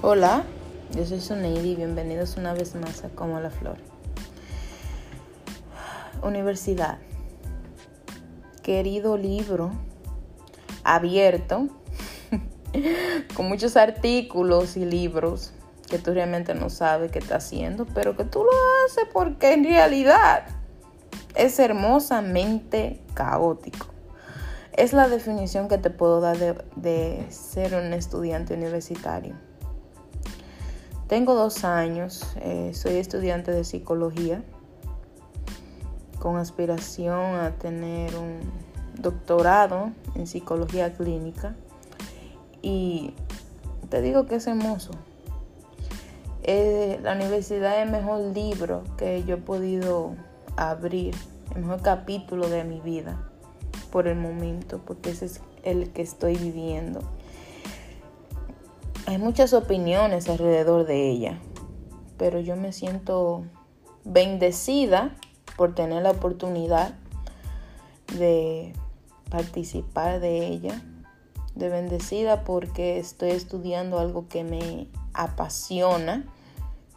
Hola, yo soy Suneidi y bienvenidos una vez más a Como la Flor. Universidad. Querido libro abierto, con muchos artículos y libros que tú realmente no sabes qué está haciendo, pero que tú lo haces porque en realidad es hermosamente caótico. Es la definición que te puedo dar de, de ser un estudiante universitario tengo dos años, eh, soy estudiante de psicología con aspiración a tener un doctorado en psicología clínica y te digo que es hermoso. Eh, la universidad es el mejor libro que yo he podido abrir, el mejor capítulo de mi vida por el momento, porque ese es el que estoy viviendo hay muchas opiniones alrededor de ella, pero yo me siento bendecida por tener la oportunidad de participar de ella, de bendecida porque estoy estudiando algo que me apasiona,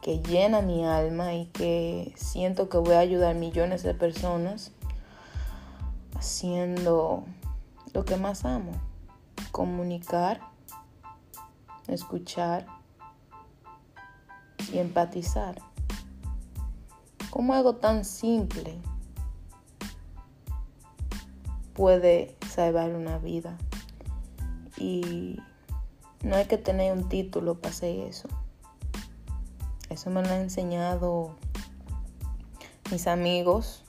que llena mi alma y que siento que voy a ayudar millones de personas haciendo lo que más amo, comunicar escuchar y empatizar. ¿Cómo algo tan simple puede salvar una vida? Y no hay que tener un título para hacer eso. Eso me lo han enseñado mis amigos,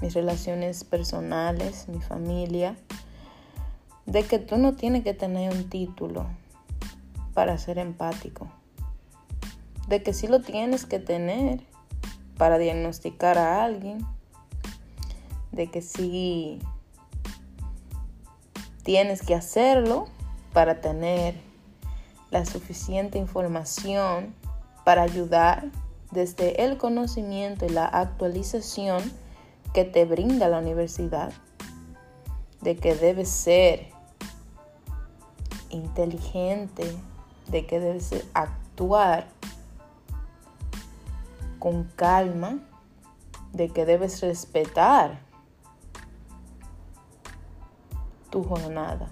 mis relaciones personales, mi familia, de que tú no tienes que tener un título para ser empático. De que sí lo tienes que tener para diagnosticar a alguien. De que sí tienes que hacerlo para tener la suficiente información para ayudar desde el conocimiento y la actualización que te brinda la universidad. De que debes ser inteligente, de que debes actuar con calma, de que debes respetar tu jornada.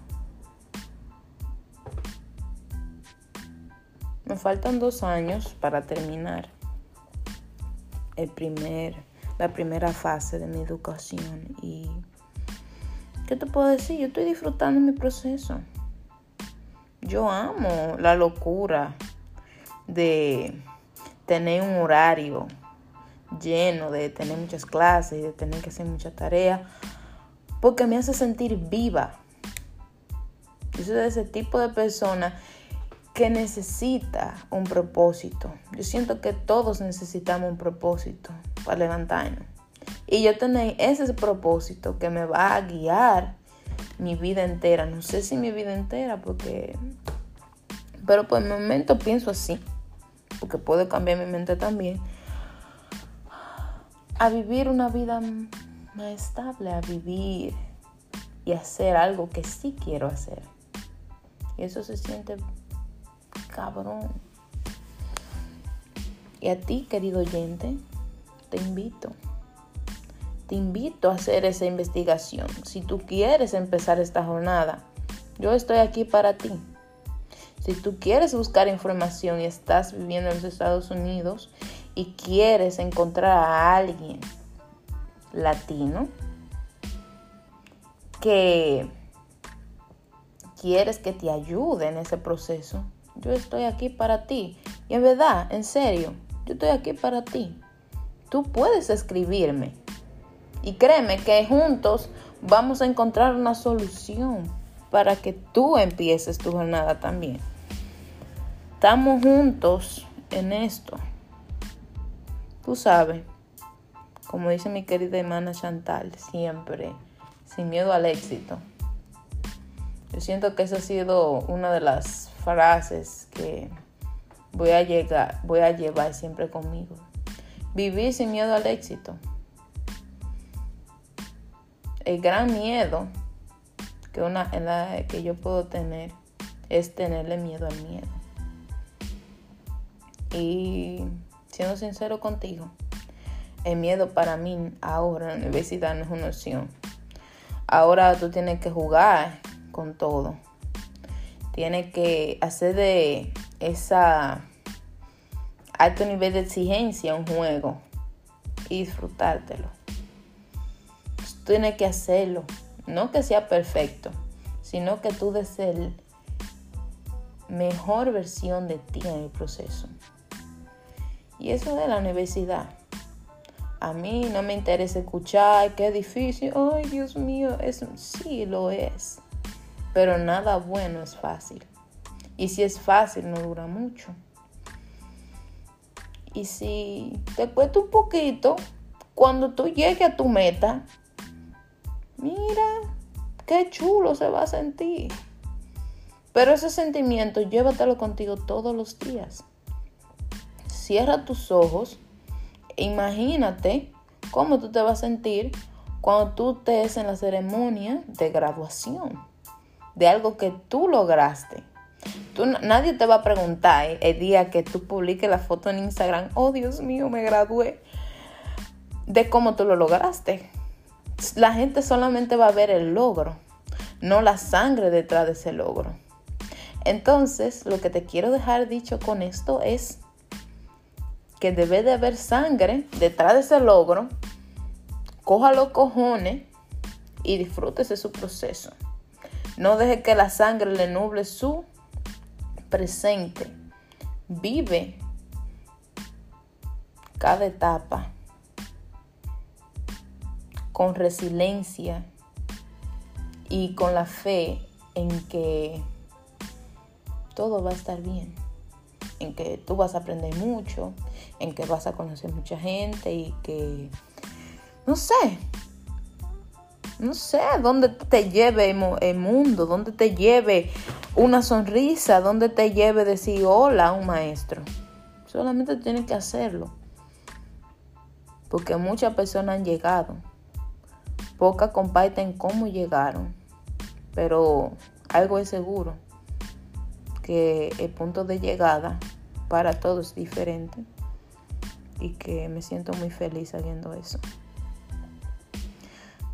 Me faltan dos años para terminar el primer, la primera fase de mi educación y ¿qué te puedo decir? Yo estoy disfrutando mi proceso. Yo amo la locura de tener un horario lleno, de tener muchas clases, de tener que hacer muchas tareas, porque me hace sentir viva. Yo soy de ese tipo de persona que necesita un propósito. Yo siento que todos necesitamos un propósito para levantarnos. Y yo tener ese propósito que me va a guiar mi vida entera. No sé si mi vida entera, porque... Pero por el momento pienso así, porque puedo cambiar mi mente también. A vivir una vida más estable, a vivir y hacer algo que sí quiero hacer. Y eso se siente cabrón. Y a ti, querido oyente, te invito te invito a hacer esa investigación. Si tú quieres empezar esta jornada, yo estoy aquí para ti. Si tú quieres buscar información y estás viviendo en los Estados Unidos y quieres encontrar a alguien latino que quieres que te ayude en ese proceso, yo estoy aquí para ti. Y en verdad, en serio, yo estoy aquí para ti. Tú puedes escribirme y créeme que juntos vamos a encontrar una solución para que tú empieces tu jornada también. Estamos juntos en esto. Tú sabes, como dice mi querida hermana Chantal, siempre, sin miedo al éxito. Yo siento que esa ha sido una de las frases que voy a, llegar, voy a llevar siempre conmigo. Vivir sin miedo al éxito el gran miedo que, una, que yo puedo tener es tenerle miedo al miedo. Y siendo sincero contigo, el miedo para mí ahora en la universidad no es una opción. Ahora tú tienes que jugar con todo. Tienes que hacer de esa alto nivel de exigencia un juego y disfrutártelo. Tú tienes que hacerlo. No que sea perfecto, sino que tú des el mejor versión de ti en el proceso. Y eso de la universidad. A mí no me interesa escuchar que es difícil. Ay, Dios mío, eso sí lo es. Pero nada bueno es fácil. Y si es fácil, no dura mucho. Y si te cuesta un poquito, cuando tú llegues a tu meta, mira, qué chulo se va a sentir. Pero ese sentimiento, llévatelo contigo todos los días. Cierra tus ojos imagínate cómo tú te vas a sentir cuando tú estés en la ceremonia de graduación de algo que tú lograste. Tú, nadie te va a preguntar el día que tú publiques la foto en Instagram, oh Dios mío, me gradué, de cómo tú lo lograste. La gente solamente va a ver el logro, no la sangre detrás de ese logro. Entonces, lo que te quiero dejar dicho con esto es que debe de haber sangre detrás de ese logro, coja los cojones y disfrútese su proceso. No deje que la sangre le nuble su presente. Vive cada etapa con resiliencia y con la fe en que todo va a estar bien en que tú vas a aprender mucho, en que vas a conocer mucha gente y que, no sé, no sé, dónde te lleve el mundo, dónde te lleve una sonrisa, dónde te lleve decir hola a un maestro. Solamente tienes que hacerlo. Porque muchas personas han llegado. Pocas comparten cómo llegaron. Pero algo es seguro. Que el punto de llegada para todos es diferente y que me siento muy feliz sabiendo eso.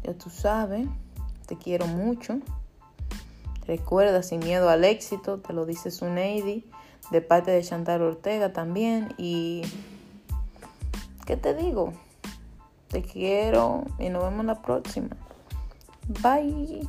Ya tú sabes, te quiero mucho. Recuerda, sin miedo al éxito, te lo dice Suneidi, de parte de Chantal Ortega también. Y, ¿qué te digo? Te quiero y nos vemos la próxima. Bye.